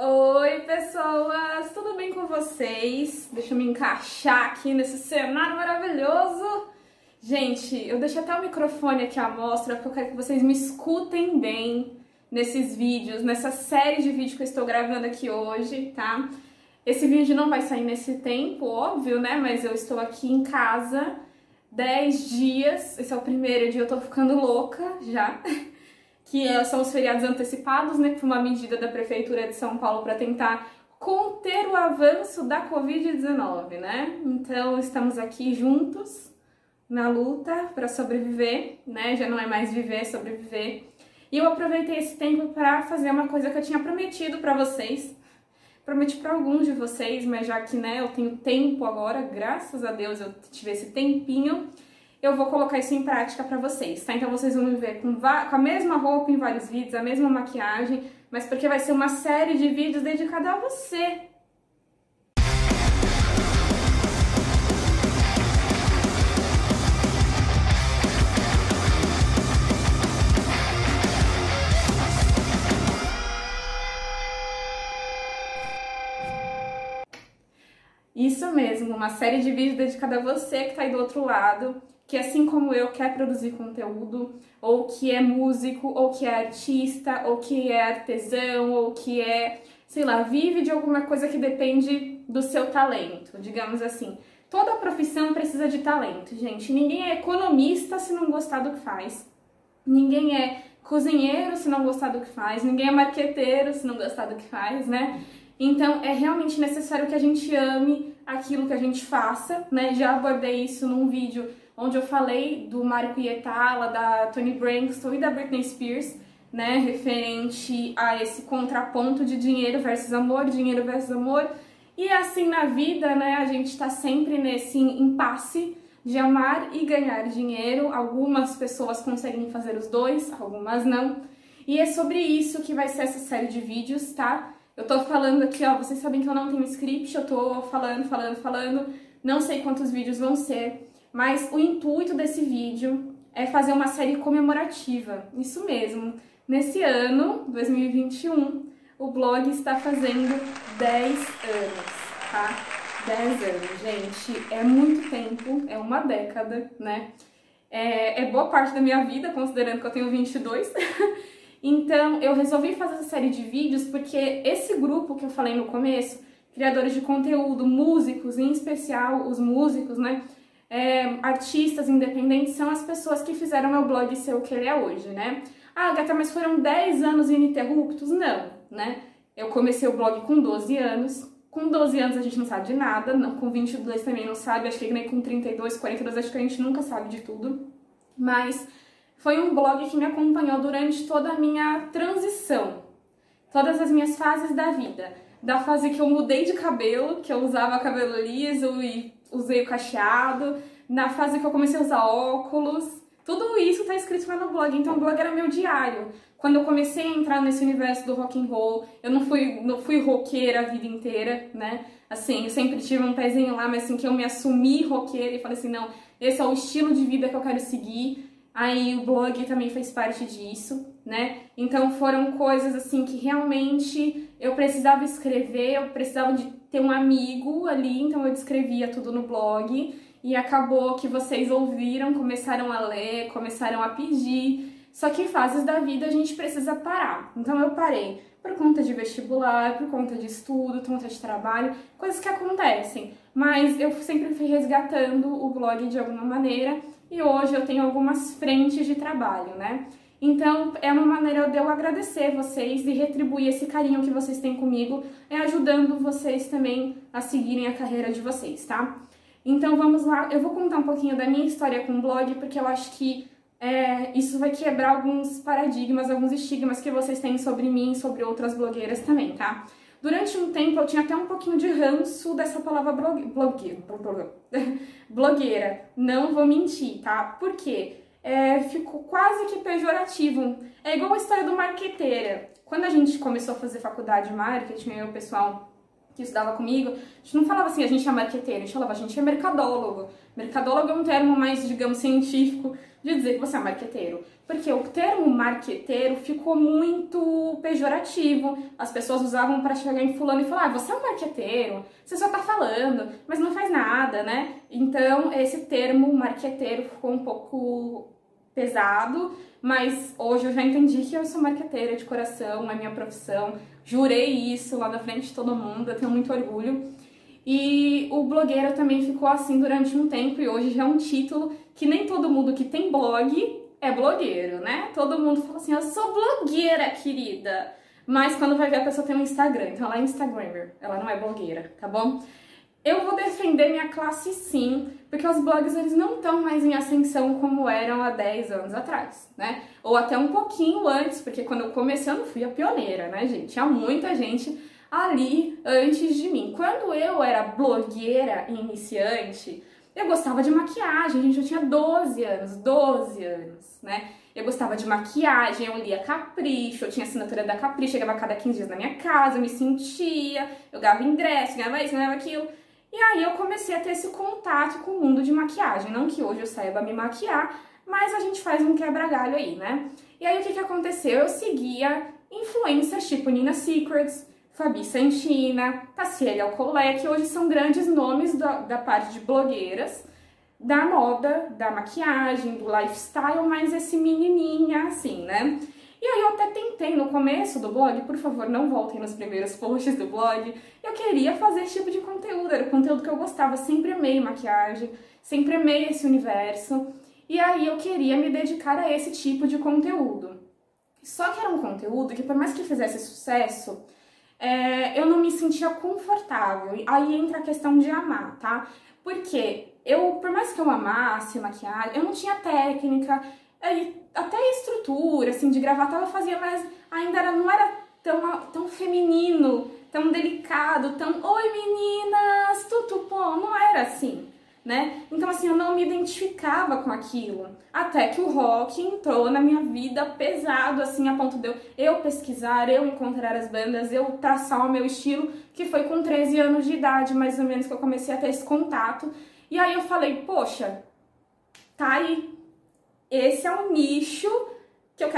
Oi, pessoas! Tudo bem com vocês? Deixa eu me encaixar aqui nesse cenário maravilhoso. Gente, eu deixei até o microfone aqui à mostra porque eu quero que vocês me escutem bem nesses vídeos, nessa série de vídeos que eu estou gravando aqui hoje, tá? Esse vídeo não vai sair nesse tempo, óbvio, né? Mas eu estou aqui em casa 10 dias. Esse é o primeiro dia, eu tô ficando louca já. que é, são os feriados antecipados, né, que foi uma medida da Prefeitura de São Paulo para tentar conter o avanço da Covid-19, né? Então estamos aqui juntos na luta para sobreviver, né? Já não é mais viver, é sobreviver. E eu aproveitei esse tempo para fazer uma coisa que eu tinha prometido para vocês. Prometi para alguns de vocês, mas já que né, eu tenho tempo agora, graças a Deus eu tive esse tempinho eu vou colocar isso em prática para vocês, tá? Então vocês vão me ver com, com, a mesma roupa em vários vídeos, a mesma maquiagem, mas porque vai ser uma série de vídeos dedicada a você, Isso mesmo, uma série de vídeos dedicada a você que está aí do outro lado, que assim como eu quer produzir conteúdo, ou que é músico, ou que é artista, ou que é artesão, ou que é, sei lá, vive de alguma coisa que depende do seu talento, digamos assim. Toda profissão precisa de talento, gente. Ninguém é economista se não gostar do que faz. Ninguém é cozinheiro se não gostar do que faz. Ninguém é marqueteiro se não gostar do que faz, né? Então é realmente necessário que a gente ame aquilo que a gente faça, né? Já abordei isso num vídeo onde eu falei do Mário Ietala, da Tony Branxton e da Britney Spears, né, referente a esse contraponto de dinheiro versus amor, dinheiro versus amor. E assim na vida, né, a gente está sempre nesse impasse de amar e ganhar dinheiro. Algumas pessoas conseguem fazer os dois, algumas não. E é sobre isso que vai ser essa série de vídeos, tá? Eu tô falando aqui, ó, vocês sabem que eu não tenho script, eu tô falando, falando, falando, não sei quantos vídeos vão ser. Mas o intuito desse vídeo é fazer uma série comemorativa. Isso mesmo. Nesse ano, 2021, o blog está fazendo 10 anos, tá? 10 anos, gente. É muito tempo, é uma década, né? É, é boa parte da minha vida, considerando que eu tenho 22. então, eu resolvi fazer essa série de vídeos porque esse grupo que eu falei no começo, criadores de conteúdo, músicos, em especial os músicos, né? é, artistas independentes são as pessoas que fizeram meu blog ser o que ele é hoje, né? Ah, Gata, mas foram 10 anos ininterruptos? Não, né? Eu comecei o blog com 12 anos. Com 12 anos a gente não sabe de nada, não, com 22 também não sabe, acho que nem com 32, 42, acho que a gente nunca sabe de tudo. Mas foi um blog que me acompanhou durante toda a minha transição, todas as minhas fases da vida. Da fase que eu mudei de cabelo, que eu usava cabelo liso e usei o cacheado, na fase que eu comecei a usar óculos. Tudo isso tá escrito lá no blog, então o blog era meu diário. Quando eu comecei a entrar nesse universo do rock and roll, eu não fui, não fui roqueira a vida inteira, né? Assim, eu sempre tive um pezinho lá, mas assim que eu me assumi roqueira e falei assim, não, esse é o estilo de vida que eu quero seguir. Aí o blog também fez parte disso, né? Então foram coisas assim que realmente eu precisava escrever, eu precisava de ter um amigo ali, então eu descrevia tudo no blog e acabou que vocês ouviram, começaram a ler, começaram a pedir. Só que em fases da vida a gente precisa parar. Então eu parei por conta de vestibular, por conta de estudo, por conta de trabalho, coisas que acontecem. Mas eu sempre fui resgatando o blog de alguma maneira e hoje eu tenho algumas frentes de trabalho, né? Então, é uma maneira de eu agradecer vocês e retribuir esse carinho que vocês têm comigo, é ajudando vocês também a seguirem a carreira de vocês, tá? Então, vamos lá. Eu vou contar um pouquinho da minha história com o blog, porque eu acho que é, isso vai quebrar alguns paradigmas, alguns estigmas que vocês têm sobre mim e sobre outras blogueiras também, tá? Durante um tempo eu tinha até um pouquinho de ranço dessa palavra blog, blogueira, blogueira. Não vou mentir, tá? Por quê? é, ficou quase que pejorativo. É igual a história do marqueteira. Quando a gente começou a fazer faculdade de marketing, eu, o pessoal que estudava comigo, a gente não falava assim, a gente é marqueteiro, a gente falava, a gente é mercadólogo. Mercadólogo é um termo mais, digamos, científico de dizer que você é marqueteiro. Porque o termo marqueteiro ficou muito pejorativo. As pessoas usavam para chegar em fulano e falar: ah, você é um marqueteiro, você só tá falando, mas não faz nada, né? Então, esse termo marqueteiro ficou um pouco pesado, mas hoje eu já entendi que eu sou marqueteira de coração, é minha profissão. Jurei isso lá na frente de todo mundo, eu tenho muito orgulho. E o blogueiro também ficou assim durante um tempo e hoje já é um título que nem todo mundo que tem blog é blogueiro, né? Todo mundo fala assim, eu sou blogueira, querida. Mas quando vai ver a pessoa tem um Instagram, então ela é Instagrammer, ela não é blogueira, tá bom? Eu vou defender minha classe sim, porque os blogs eles não estão mais em ascensão como eram há 10 anos atrás, né? Ou até um pouquinho antes, porque quando eu comecei eu não fui a pioneira, né, gente? Tinha muita gente ali antes de mim. Quando eu era blogueira iniciante, eu gostava de maquiagem, gente, eu tinha 12 anos, 12 anos, né? Eu gostava de maquiagem, eu lia Capricho, eu tinha assinatura da Capricho, chegava a cada 15 dias na minha casa, eu me sentia, eu ganhava ingresso, ganhava isso, ganhava aquilo. E aí eu comecei a ter esse contato com o mundo de maquiagem. Não que hoje eu saiba me maquiar, mas a gente faz um quebra-galho aí, né? E aí o que, que aconteceu? Eu seguia influências tipo Nina Secrets, Fabi Santina, Tassiele Alcolé, que hoje são grandes nomes da, da parte de blogueiras, da moda, da maquiagem, do lifestyle, mas esse menininha assim, né? E aí eu até tentei no começo do blog, por favor, não voltem nos primeiros posts do blog. Eu queria fazer esse tipo de conteúdo, era o conteúdo que eu gostava, sempre amei maquiagem, sempre amei esse universo. E aí eu queria me dedicar a esse tipo de conteúdo. Só que era um conteúdo que, por mais que fizesse sucesso, é, eu não me sentia confortável. Aí entra a questão de amar, tá? Porque eu, por mais que eu amasse maquiagem, eu não tinha técnica, até a estrutura, assim, de gravata ela fazia, mas ainda era, não era tão, tão feminino, tão delicado, tão oi meninas, tudo bom, não era assim né? Então, assim, eu não me identificava com aquilo. Até que o rock entrou na minha vida pesado, assim, a ponto de eu, pesquisar, eu encontrar as bandas, eu traçar o meu estilo, que foi com 13 anos de idade, mais ou menos, que eu comecei a ter esse contato. E aí eu falei, poxa, tá aí. Esse é um nicho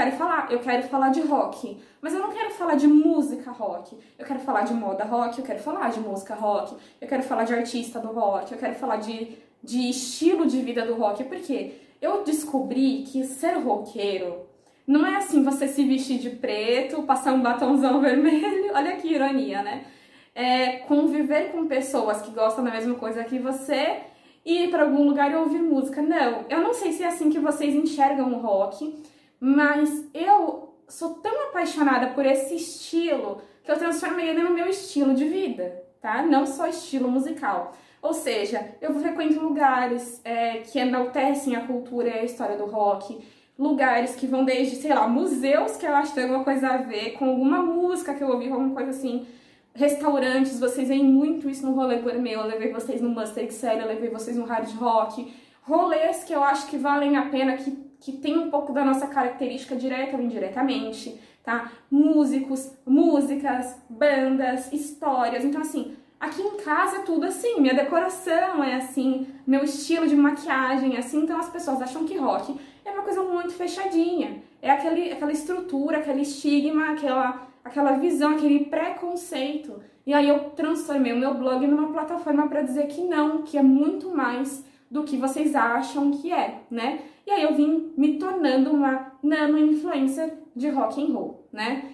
quero falar. Eu quero falar de rock. Mas eu não quero falar de música rock. Eu quero falar de moda rock, eu quero falar de música rock, eu quero falar de artista do rock, eu quero falar de, de estilo de vida do rock. Porque eu descobri que ser roqueiro não é assim você se vestir de preto, passar um batomzão vermelho. Olha que ironia, né? É conviver com pessoas que gostam da mesma coisa que você e ir para algum lugar e ouvir música. Não, eu não sei se é assim que vocês enxergam o rock, mas eu sou tão apaixonada por esse estilo que eu transformei ele no meu estilo de vida, tá? Não só estilo musical. Ou seja, eu frequento lugares é, que enaltecem a cultura e a história do rock, lugares que vão desde, sei lá, museus que eu acho que tem alguma coisa a ver com alguma música que eu ouvi, alguma coisa assim, restaurantes, vocês veem muito isso no rolê gourmet, eu levei vocês no Mustang Excel, eu levei vocês no hard rock, rolês que eu acho que valem a pena, que que tem um pouco da nossa característica direta ou indiretamente, tá? Músicos, músicas, bandas, histórias. Então, assim, aqui em casa é tudo assim, minha decoração é assim, meu estilo de maquiagem é assim, então as pessoas acham que rock é uma coisa muito fechadinha. É aquele, aquela estrutura, aquele estigma, aquela, aquela visão, aquele preconceito. E aí eu transformei o meu blog numa plataforma para dizer que não, que é muito mais do que vocês acham que é, né? E aí eu vim me tornando uma nano influencer de rock and roll, né?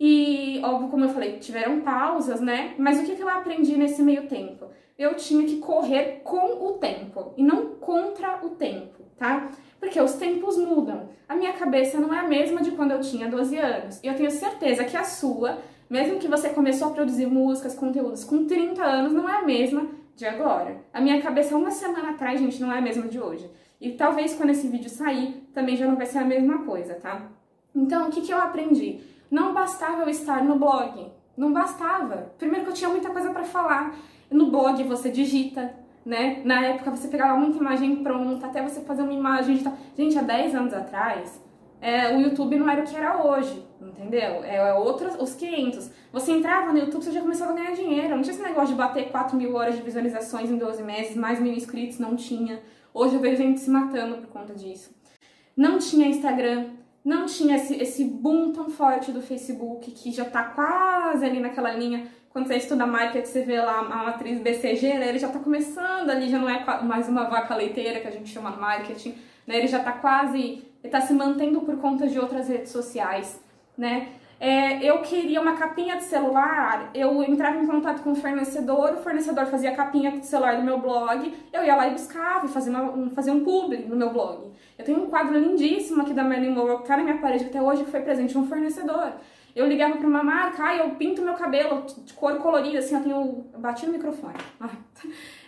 E, óbvio, como eu falei, tiveram pausas, né? Mas o que, que eu aprendi nesse meio tempo? Eu tinha que correr com o tempo e não contra o tempo, tá? Porque os tempos mudam. A minha cabeça não é a mesma de quando eu tinha 12 anos. E eu tenho certeza que a sua, mesmo que você começou a produzir músicas, conteúdos com 30 anos, não é a mesma de agora. A minha cabeça uma semana atrás, gente, não é a mesma de hoje. E talvez quando esse vídeo sair, também já não vai ser a mesma coisa, tá? Então, o que, que eu aprendi? Não bastava eu estar no blog. Não bastava. Primeiro que eu tinha muita coisa para falar. No blog você digita, né? Na época você pegava muita imagem pronta, até você fazer uma imagem. Gente, há 10 anos atrás, é, o YouTube não era o que era hoje, entendeu? É outros, os 500. Você entrava no YouTube, você já começava a ganhar dinheiro. Não tinha esse negócio de bater 4 mil horas de visualizações em 12 meses, mais mil inscritos, não tinha. Hoje eu vejo gente se matando por conta disso. não tinha Instagram, não tinha esse, esse boom tão forte do Facebook, que já tá quase ali naquela linha. Quando você estuda marketing, você vê lá a matriz BCG, né? Ele já tá começando ali, já não é mais uma vaca leiteira que a gente chama marketing, né? Ele já tá quase, ele tá se mantendo por conta de outras redes sociais, né? É, eu queria uma capinha de celular, eu entrava em contato com o fornecedor, o fornecedor fazia a capinha de celular do meu blog, eu ia lá e buscava fazia, uma, um, fazia um publi no meu blog. Eu tenho um quadro lindíssimo aqui da Marilyn Monroe que tá na minha parede até hoje, que foi presente de um fornecedor. Eu ligava para uma marca, ah, eu pinto meu cabelo de cor colorida, assim, eu tenho... Eu bati no microfone.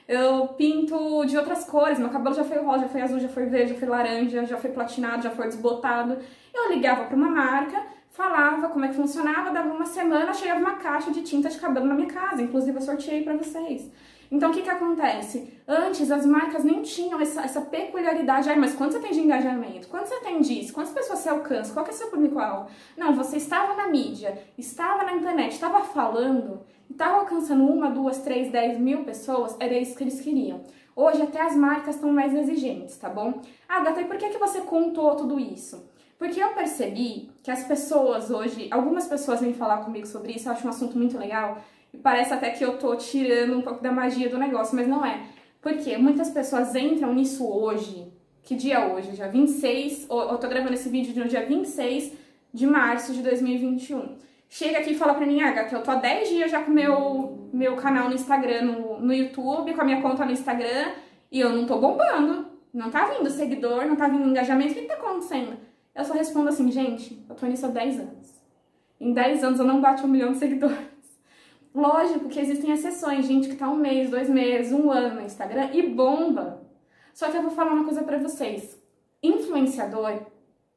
Eu pinto de outras cores, meu cabelo já foi rosa, já foi azul, já foi verde, já foi laranja, já foi platinado, já foi desbotado. Eu ligava para uma marca falava como é que funcionava, dava uma semana, chegava uma caixa de tinta de cabelo na minha casa, inclusive eu sorteei para vocês. Então, o que que acontece? Antes, as marcas nem tinham essa, essa peculiaridade. Ai, mas quanto você tem de engajamento? Quanto você tem disso? Quantas pessoas você alcança? Qual que é o seu público-alvo? Não, você estava na mídia, estava na internet, estava falando, estava alcançando uma, duas, três, dez mil pessoas, era isso que eles queriam. Hoje, até as marcas estão mais exigentes, tá bom? Ah, Gata, e por que, que você contou tudo isso? Porque eu percebi que as pessoas hoje, algumas pessoas vêm falar comigo sobre isso, eu acho um assunto muito legal, e parece até que eu tô tirando um pouco da magia do negócio, mas não é. Porque muitas pessoas entram nisso hoje, que dia é hoje? Dia 26, eu tô gravando esse vídeo no dia 26 de março de 2021. Chega aqui e fala pra mim, ah, que eu tô há 10 dias já com meu meu canal no Instagram, no, no YouTube, com a minha conta no Instagram, e eu não tô bombando. Não tá vindo seguidor, não tá vindo engajamento, o que tá acontecendo? Eu só respondo assim, gente, eu tô nisso há 10 anos. Em 10 anos eu não bati um milhão de seguidores. Lógico que existem exceções, gente que tá um mês, dois meses, um ano no Instagram e bomba. Só que eu vou falar uma coisa pra vocês. Influenciador,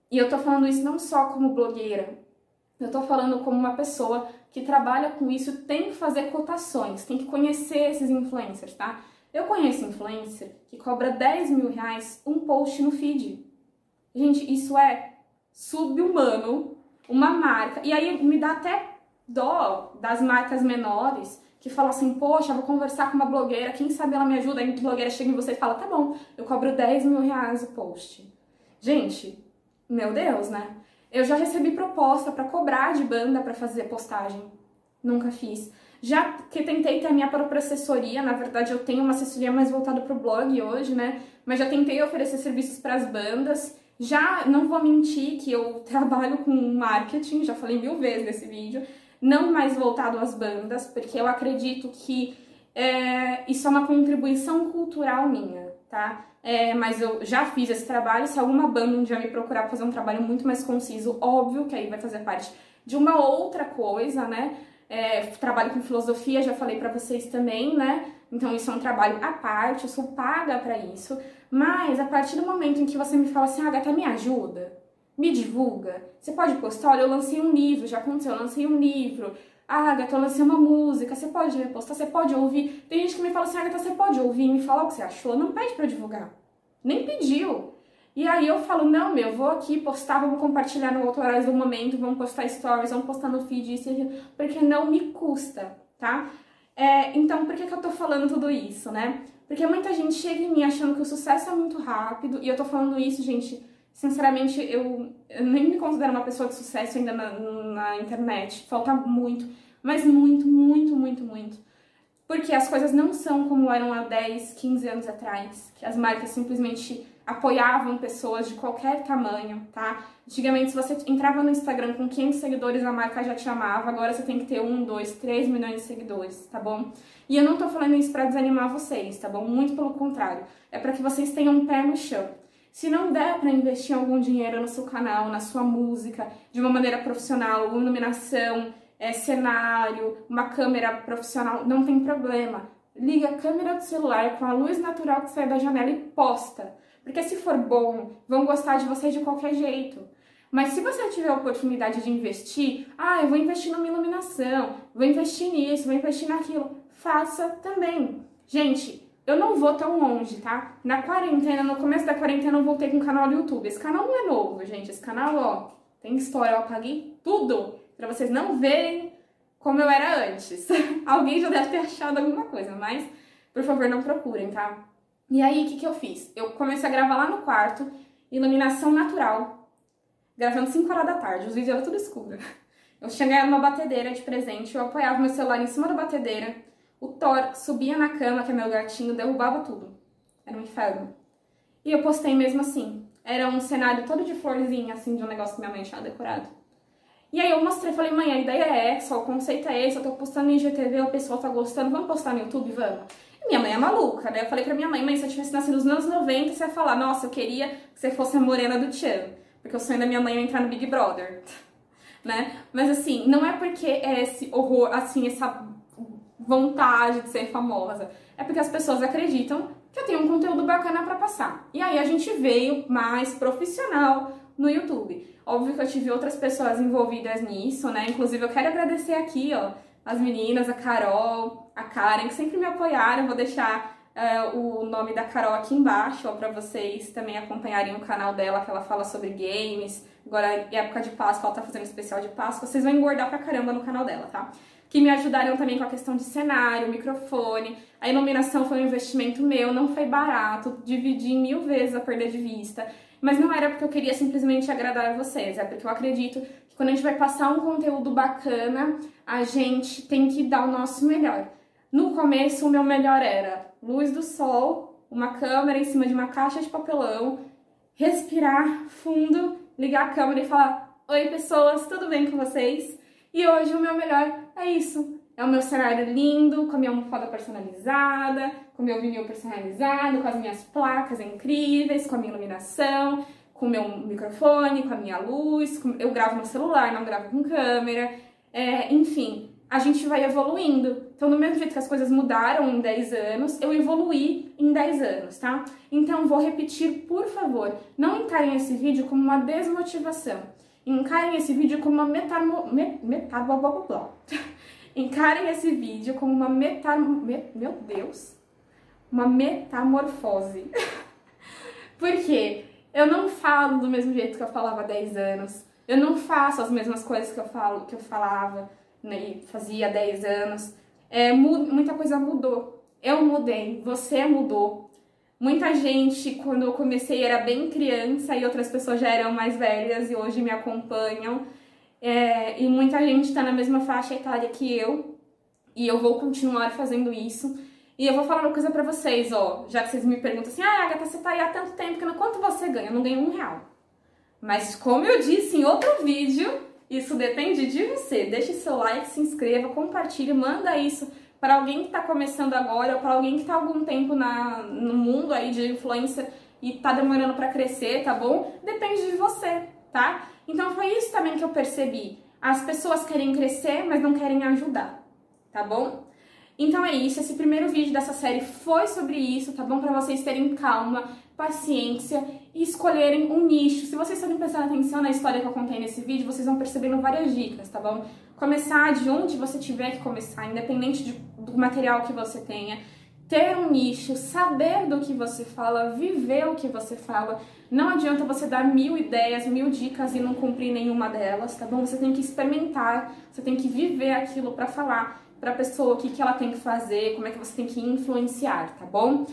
e eu tô falando isso não só como blogueira, eu tô falando como uma pessoa que trabalha com isso, tem que fazer cotações, tem que conhecer esses influencers, tá? Eu conheço influencer que cobra 10 mil reais um post no feed. Gente, isso é subhumano, uma marca. E aí me dá até dó das marcas menores que falam assim, poxa, vou conversar com uma blogueira, quem sabe ela me ajuda. Aí a blogueira chega em você e fala, tá bom, eu cobro 10 mil reais o post. Gente, meu Deus, né? Eu já recebi proposta para cobrar de banda para fazer postagem. Nunca fiz. Já que tentei ter a minha própria assessoria, na verdade eu tenho uma assessoria mais voltada para o blog hoje, né? Mas já tentei oferecer serviços para as bandas já não vou mentir que eu trabalho com marketing, já falei mil vezes nesse vídeo, não mais voltado às bandas, porque eu acredito que é, isso é uma contribuição cultural minha, tá? É, mas eu já fiz esse trabalho. Se alguma banda um dia me procurar fazer um trabalho muito mais conciso, óbvio que aí vai fazer parte de uma outra coisa, né? É, trabalho com filosofia, já falei para vocês também, né? Então isso é um trabalho à parte, eu sou paga para isso. Mas a partir do momento em que você me fala assim, ah, Gata, me ajuda, me divulga, você pode postar, olha, eu lancei um livro, já aconteceu, eu lancei um livro, ah, Gata, eu lancei uma música, você pode repostar, você pode ouvir. Tem gente que me fala assim, Gata, você pode ouvir e me falar o que você achou, não pede pra divulgar. Nem pediu. E aí eu falo, não, meu, vou aqui postar, vamos compartilhar no Autorais do Momento, vamos postar stories, vamos postar no feed, isso, porque não me custa, tá? É, então, por que, que eu tô falando tudo isso, né? Porque muita gente chega em mim achando que o sucesso é muito rápido, e eu tô falando isso, gente, sinceramente, eu, eu nem me considero uma pessoa de sucesso ainda na, na internet. Falta muito, mas muito, muito, muito, muito. Porque as coisas não são como eram há 10, 15 anos atrás, que as marcas simplesmente apoiavam pessoas de qualquer tamanho, tá? Antigamente, se você entrava no Instagram com 500 seguidores, a marca já te amava. Agora você tem que ter 1, 2, 3 milhões de seguidores, tá bom? E eu não tô falando isso para desanimar vocês, tá bom? Muito pelo contrário. É para que vocês tenham um pé no chão. Se não der para investir algum dinheiro no seu canal, na sua música, de uma maneira profissional, iluminação, é, cenário, uma câmera profissional, não tem problema. Liga a câmera do celular com a luz natural que sai da janela e posta. Porque se for bom, vão gostar de você de qualquer jeito. Mas se você tiver a oportunidade de investir, ah, eu vou investir numa iluminação, vou investir nisso, vou investir naquilo, faça também. Gente, eu não vou tão longe, tá? Na quarentena, no começo da quarentena, eu voltei com um canal no YouTube. Esse canal não é novo, gente. Esse canal, ó, tem história. Eu apaguei tudo pra vocês não verem como eu era antes. Alguém já deve ter achado alguma coisa, mas por favor, não procurem, tá? E aí, o que, que eu fiz? Eu comecei a gravar lá no quarto iluminação natural, gravando 5 horas da tarde, os vídeos eram tudo escuro. Eu tinha ganhado uma batedeira de presente, eu apoiava meu celular em cima da batedeira, o Thor subia na cama, que é meu gatinho, derrubava tudo. Era um inferno. E eu postei mesmo assim. Era um cenário todo de florzinha, assim, de um negócio que minha mãe tinha decorado. E aí eu mostrei, falei, mãe, a ideia é essa, o conceito é esse, eu tô postando no IGTV, o pessoal tá gostando, vamos postar no YouTube, vamos? E minha mãe é maluca, né? Eu falei pra minha mãe, mãe, se eu tivesse nascido nos anos 90, você ia falar, nossa, eu queria que você fosse a morena do Tchan. Porque o sonho da minha mãe é entrar no Big Brother. né? Mas assim, não é porque é esse horror, assim, essa vontade de ser famosa. É porque as pessoas acreditam que eu tenho um conteúdo bacana para passar. E aí a gente veio mais profissional no YouTube. Óbvio que eu tive outras pessoas envolvidas nisso, né? Inclusive eu quero agradecer aqui, ó, as meninas, a Carol, a Karen, que sempre me apoiaram. Vou deixar uh, o nome da Carol aqui embaixo, ó, para vocês também acompanharem o canal dela, que ela fala sobre games. Agora, em época de Páscoa, ela tá fazendo especial de Páscoa. Vocês vão engordar pra caramba no canal dela, tá? Que me ajudaram também com a questão de cenário, microfone. A iluminação foi um investimento meu, não foi barato, dividi mil vezes a perda de vista. Mas não era porque eu queria simplesmente agradar vocês, é porque eu acredito que quando a gente vai passar um conteúdo bacana, a gente tem que dar o nosso melhor. No começo, o meu melhor era luz do sol, uma câmera em cima de uma caixa de papelão, respirar fundo, ligar a câmera e falar: Oi, pessoas, tudo bem com vocês? E hoje o meu melhor é isso. É o meu cenário lindo, com a minha almofada personalizada, com o meu vinil personalizado, com as minhas placas incríveis, com a minha iluminação, com o meu microfone, com a minha luz. Com... Eu gravo no celular, não gravo com câmera. É, enfim, a gente vai evoluindo. Então, do mesmo jeito que as coisas mudaram em 10 anos, eu evoluí em 10 anos, tá? Então, vou repetir, por favor, não encarem esse vídeo como uma desmotivação. Encarem esse vídeo como uma metamor... Encarem esse vídeo como uma metamor... Meu Deus! Uma metamorfose. Porque eu não falo do mesmo jeito que eu falava há 10 anos. Eu não faço as mesmas coisas que eu falo, que eu falava, né, fazia há 10 anos. É, muita coisa mudou. Eu mudei, você mudou. Muita gente, quando eu comecei, era bem criança e outras pessoas já eram mais velhas e hoje me acompanham. É, e muita gente está na mesma faixa etária que eu e eu vou continuar fazendo isso. E eu vou falar uma coisa pra vocês, ó, já que vocês me perguntam assim, ah, Agatha, você tá aí há tanto tempo, que quanto você ganha? Eu não ganho um real. Mas como eu disse em outro vídeo, isso depende de você. Deixe seu like, se inscreva, compartilhe, manda isso para alguém que está começando agora ou para alguém que está algum tempo na, no mundo aí de influência e está demorando para crescer, tá bom? Depende de você, tá? Então foi isso também que eu percebi. As pessoas querem crescer, mas não querem ajudar, tá bom? Então é isso, esse primeiro vídeo dessa série foi sobre isso, tá bom? Para vocês terem calma, paciência e escolherem um nicho. Se vocês forem prestando atenção na história que eu contei nesse vídeo, vocês vão percebendo várias dicas, tá bom? Começar de onde você tiver que começar, independente de, do material que você tenha. Ter um nicho, saber do que você fala, viver o que você fala. Não adianta você dar mil ideias, mil dicas e não cumprir nenhuma delas, tá bom? Você tem que experimentar, você tem que viver aquilo para falar para a pessoa o que, que ela tem que fazer, como é que você tem que influenciar, tá bom?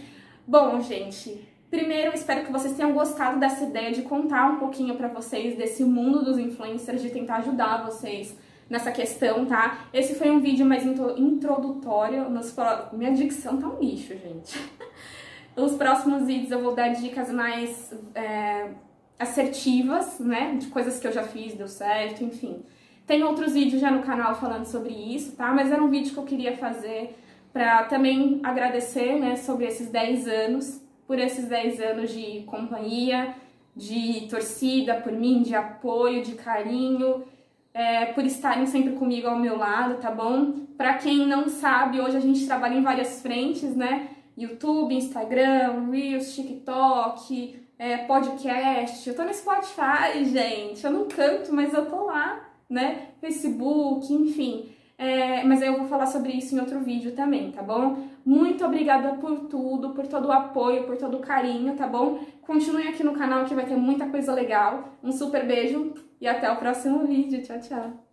Bom, gente, Primeiro, espero que vocês tenham gostado dessa ideia de contar um pouquinho para vocês desse mundo dos influencers, de tentar ajudar vocês nessa questão, tá? Esse foi um vídeo mais introdutório. Nos pro... Minha dicção tá um lixo, gente. Nos próximos vídeos eu vou dar dicas mais é, assertivas, né? De coisas que eu já fiz, deu certo, enfim. Tem outros vídeos já no canal falando sobre isso, tá? Mas era um vídeo que eu queria fazer para também agradecer, né, sobre esses 10 anos por esses 10 anos de companhia, de torcida por mim, de apoio, de carinho, é, por estarem sempre comigo ao meu lado, tá bom? Para quem não sabe, hoje a gente trabalha em várias frentes, né? YouTube, Instagram, Reels, TikTok, é, podcast. Eu tô no Spotify, gente. Eu não canto, mas eu tô lá, né? Facebook, enfim. É, mas eu vou falar sobre isso em outro vídeo também, tá bom? Muito obrigada por tudo, por todo o apoio, por todo o carinho, tá bom? Continue aqui no canal que vai ter muita coisa legal. Um super beijo e até o próximo vídeo. Tchau, tchau!